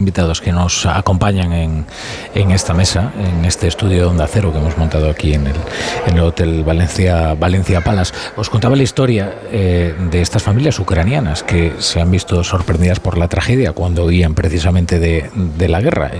invitados que nos acompañan en, en, esta mesa, en este estudio de Onda Cero que hemos montado aquí en el, en el Hotel Valencia, Valencia Palace. Os contaba la historia eh, de estas familias ucranianas que se han visto sorprendidas por la tragedia cuando huían precisamente de, de la guerra.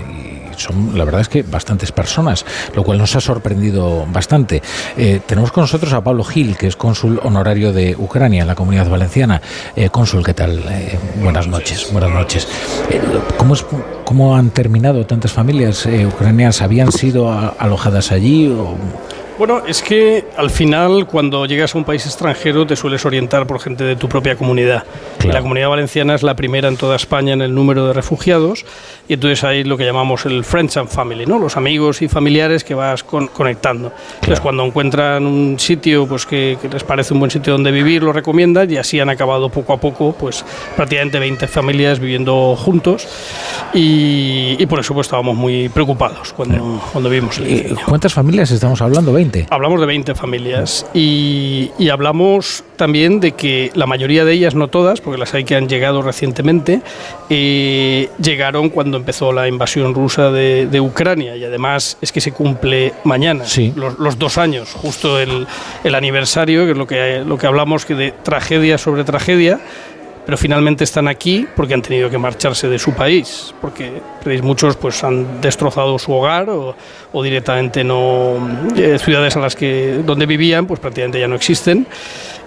Son, la verdad es que bastantes personas, lo cual nos ha sorprendido bastante. Eh, tenemos con nosotros a Pablo Gil, que es cónsul honorario de Ucrania en la Comunidad Valenciana. Eh, cónsul, ¿qué tal? Eh, buenas noches. Buenas noches. Eh, ¿cómo, es, ¿Cómo han terminado tantas familias ucranianas? ¿Habían sido alojadas allí? O? Bueno, es que al final cuando llegas a un país extranjero te sueles orientar por gente de tu propia comunidad. Claro. La comunidad valenciana es la primera en toda España en el número de refugiados y entonces hay lo que llamamos el Friends and Family, ¿no? los amigos y familiares que vas con, conectando. Claro. Entonces cuando encuentran un sitio pues, que, que, les parece un buen sitio donde vivir, lo recomiendan y así han acabado poco a poco pues, prácticamente 20 familias viviendo juntos y, y por eso pues, estábamos muy preocupados cuando, cuando vimos el ¿Cuántas familias estamos hablando? 20. Hablamos de 20 familias y, y, hablamos también de que la mayoría de ellas, no todas, porque las hay que han llegado recientemente, eh, llegaron cuando empezó la invasión rusa de, de, Ucrania y además es que se cumple mañana, sí. los, los, dos años, justo el, el, aniversario, que es lo que, lo que hablamos que de tragedia sobre tragedia pero finalmente están aquí porque han tenido que marcharse de su país, porque muchos pues han destrozado su hogar o, directamente no eh, ciudades a las que donde vivían pues prácticamente ya no existen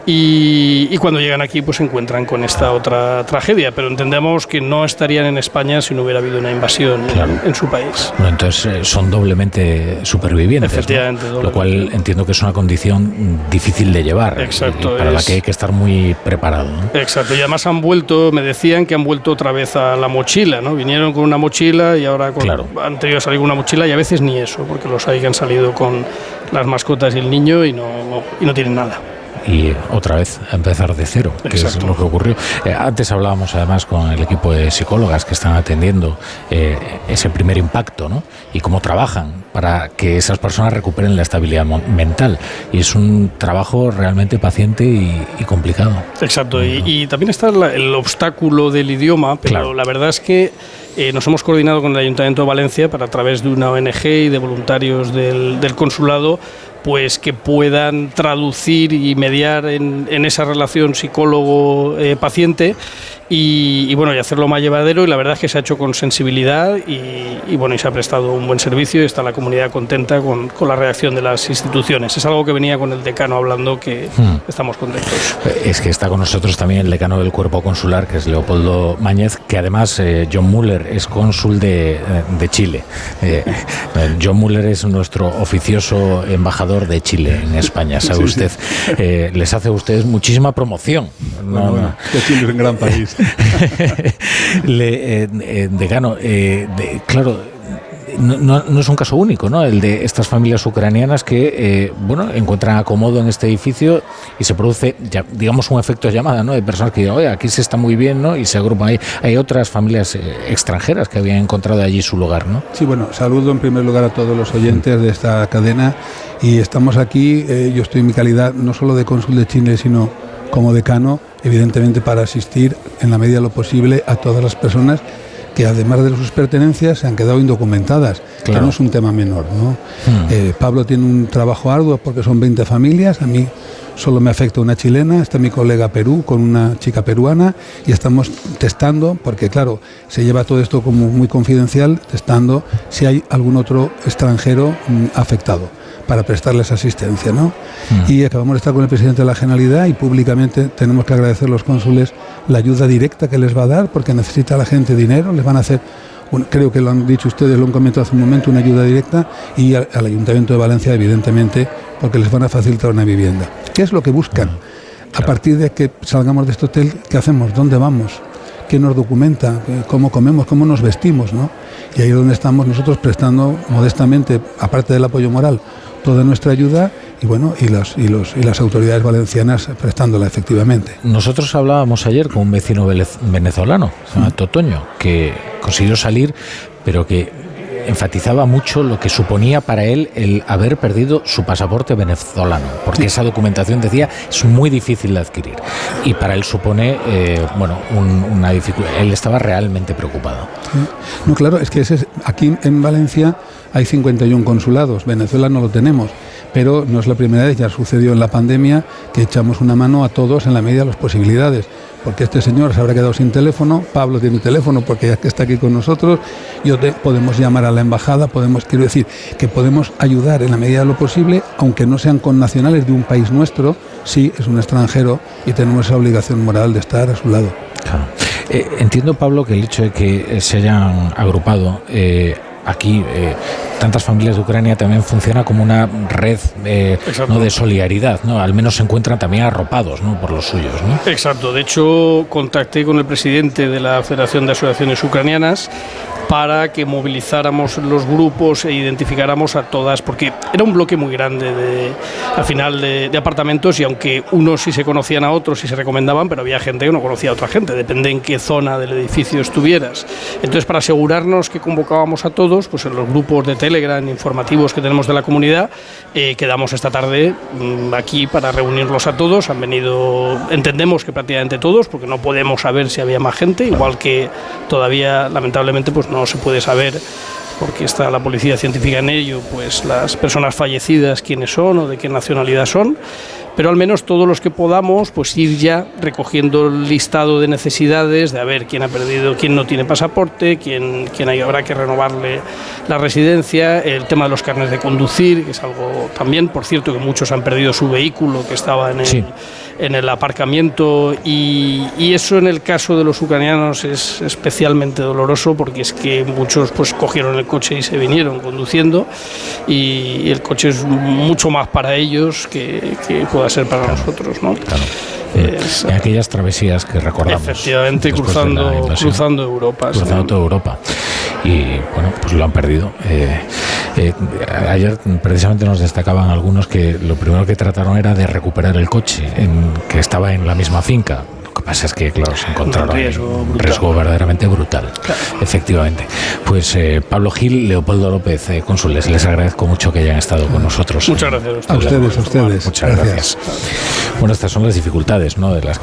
y, y, cuando llegan aquí pues se encuentran con esta otra tragedia, pero entendemos que no estarían en España si no hubiera habido una invasión claro. en, en, su país. Bueno, entonces eh, son doblemente supervivientes, Efectivamente, ¿no? lo cual entiendo que es una condición difícil de llevar, Exacto, para es... la que hay que estar muy preparado. ¿no? Exacto, y además han vuelto, me decían que han vuelto otra vez a la mochila, ¿no? Vinieron con una mochila y ahora con, claro. han tenido que salir con una mochila y a veces ni eso, porque los hay que han salido con las mascotas y el niño y no, y no tienen nada y otra vez empezar de cero, que Exacto. es lo que ocurrió. Eh, antes hablábamos además con el equipo de psicólogas que están atendiendo eh, ese primer impacto ¿no? y cómo trabajan para que esas personas recuperen la estabilidad mental. Y es un trabajo realmente paciente y, y complicado. Exacto, y, y, también está el, el, obstáculo del idioma, pero claro. la verdad es que eh, nos hemos coordinado con el Ayuntamiento de Valencia para a través de una ONG y de voluntarios del, del consulado pues que puedan traducir y mediar en, esa relación psicólogo-paciente eh, y, y, bueno, y hacerlo más llevadero y la verdad es que se ha hecho con sensibilidad y, y bueno, y se ha prestado un buen servicio y está la comunidad contenta con, con, la reacción de las instituciones. Es algo que venía con el decano hablando que hmm. estamos contentos. Es que está con nosotros también el decano del cuerpo consular, que es Leopoldo Mañez, que además eh, John Muller es cónsul de, de Chile. Eh, John Muller es nuestro oficioso embajador de Chile en España, sabe usted. Eh, les hace a ustedes muchísima promoción. No, bueno, que Chile es un gran país. Eh, eh, decano, eh, claro. No, es un caso único, ¿no? El de estas familias ucranianas que, bueno, encuentran acomodo en este edificio y se produce, ya, digamos, un efecto llamada, ¿no? De personas que dicen, oye, aquí se está muy bien, ¿no? Y se agrupan ahí. Hay otras familias extranjeras que habían encontrado allí su lugar, ¿no? Sí, bueno, saludo en primer lugar a todos los oyentes de esta cadena y estamos aquí, yo estoy en mi calidad no solo de cónsul de Chile, sino como decano, evidentemente para asistir en la medida de lo posible a todas las personas que además de sus pertenencias se han quedado indocumentadas, claro. que no es un tema menor. ¿no? Hmm. Eh, Pablo tiene un trabajo arduo porque son 20 familias, a mí solo me afecta una chilena, está mi colega Perú con una chica peruana y estamos testando, porque claro, se lleva todo esto como muy confidencial, testando si hay algún otro extranjero mmm, afectado para prestarles asistencia. ¿no? Mm. Y acabamos de estar con el presidente de la Generalidad y públicamente tenemos que agradecer a los cónsules la ayuda directa que les va a dar porque necesita la gente dinero, les van a hacer, creo que lo han dicho ustedes, lo han comentado hace un momento, una ayuda directa y al, al Ayuntamiento de Valencia, evidentemente, porque les van a facilitar una vivienda. ¿Qué es lo que buscan? Mm. A partir de que salgamos de este hotel, ¿qué hacemos? ¿Dónde vamos? ¿Qué nos documenta? ¿Cómo comemos? ¿Cómo nos vestimos? ¿no? Y ahí es donde estamos nosotros prestando modestamente, aparte del apoyo moral, toda nuestra ayuda y bueno y los, y los y las autoridades valencianas prestándola efectivamente. Nosotros hablábamos ayer con un vecino venezolano, se llama Totoño, que consiguió salir, pero que enfatizaba mucho lo que suponía para él el haber perdido su pasaporte venezolano, porque esa documentación decía es muy difícil de adquirir y para él supone, eh, bueno, una dificultad. Él estaba realmente preocupado. No, claro, es que ese, aquí en Valencia hay 51 consulados, Venezuela no lo tenemos pero no es la primera vez, ya sucedió en la pandemia que echamos una mano a todos en la medida de las posibilidades, porque este señor se habrá quedado sin teléfono, Pablo tiene teléfono porque ya que está aquí con nosotros, yo podemos llamar a la embajada, podemos, quiero decir, que podemos ayudar en la medida de lo posible, aunque no sean connacionales de un país nuestro, sí es un extranjero y tenemos esa obligación moral de estar a su lado. Eh, entiendo, Pablo, que el hecho de que se hayan agrupado eh, aquí eh, tantas familias de Ucrania también funciona como una red eh, ¿no? de solidaridad, ¿no? Al menos se encuentran también arropados ¿no? por los suyos. ¿no? Exacto. De hecho, contacté con el presidente de la Federación de Asociaciones Ucranianas para que movilizáramos los grupos e identificáramos a todas, porque era un bloque muy grande de, al final de, apartamentos y aunque unos sí se conocían a otros y se recomendaban, pero había gente que no conocía a otra gente, depende en qué zona del edificio estuvieras. Entonces, para asegurarnos que convocábamos a todos, pues en los grupos de Telegram informativos que tenemos de la comunidad, eh, quedamos esta tarde mm, aquí para reunirlos a todos. Han venido, entendemos que prácticamente todos, porque no podemos saber si había más gente, igual que todavía, lamentablemente, pues no se puede saber porque está la policía científica en ello, pues las personas fallecidas quiénes son o de qué nacionalidad son pero al menos todos los que podamos, pues ir ya recogiendo el listado de necesidades, de a ver quién ha perdido, quién no tiene pasaporte, quién, quién hay, habrá que renovarle la residencia, el tema de los carnes de conducir, que es algo también, por cierto, que muchos han perdido su vehículo que estaba en el, en el aparcamiento y, y, eso en el caso de los ucranianos es especialmente doloroso porque es que muchos pues cogieron el coche y se vinieron conduciendo y, el coche es mucho más para ellos que, que a ser para nosotros, ¿no? en aquellas travesías que recordamos. Efectivamente, cruzando, cruzando Europa. Cruzando toda Europa. Y bueno, pues lo han perdido. Eh, eh, ayer precisamente nos destacaban algunos que lo primero que trataron era de recuperar el coche, en, que estaba en la misma finca pasa es que, claro, se encontraron un riesgo, verdaderamente brutal. Efectivamente. Pues eh, Pablo Gil, Leopoldo López, eh, cónsules, les agradezco mucho que hayan estado con nosotros. Muchas gracias a ustedes. A ustedes, Muchas gracias. Bueno, estas son las dificultades ¿no? de las que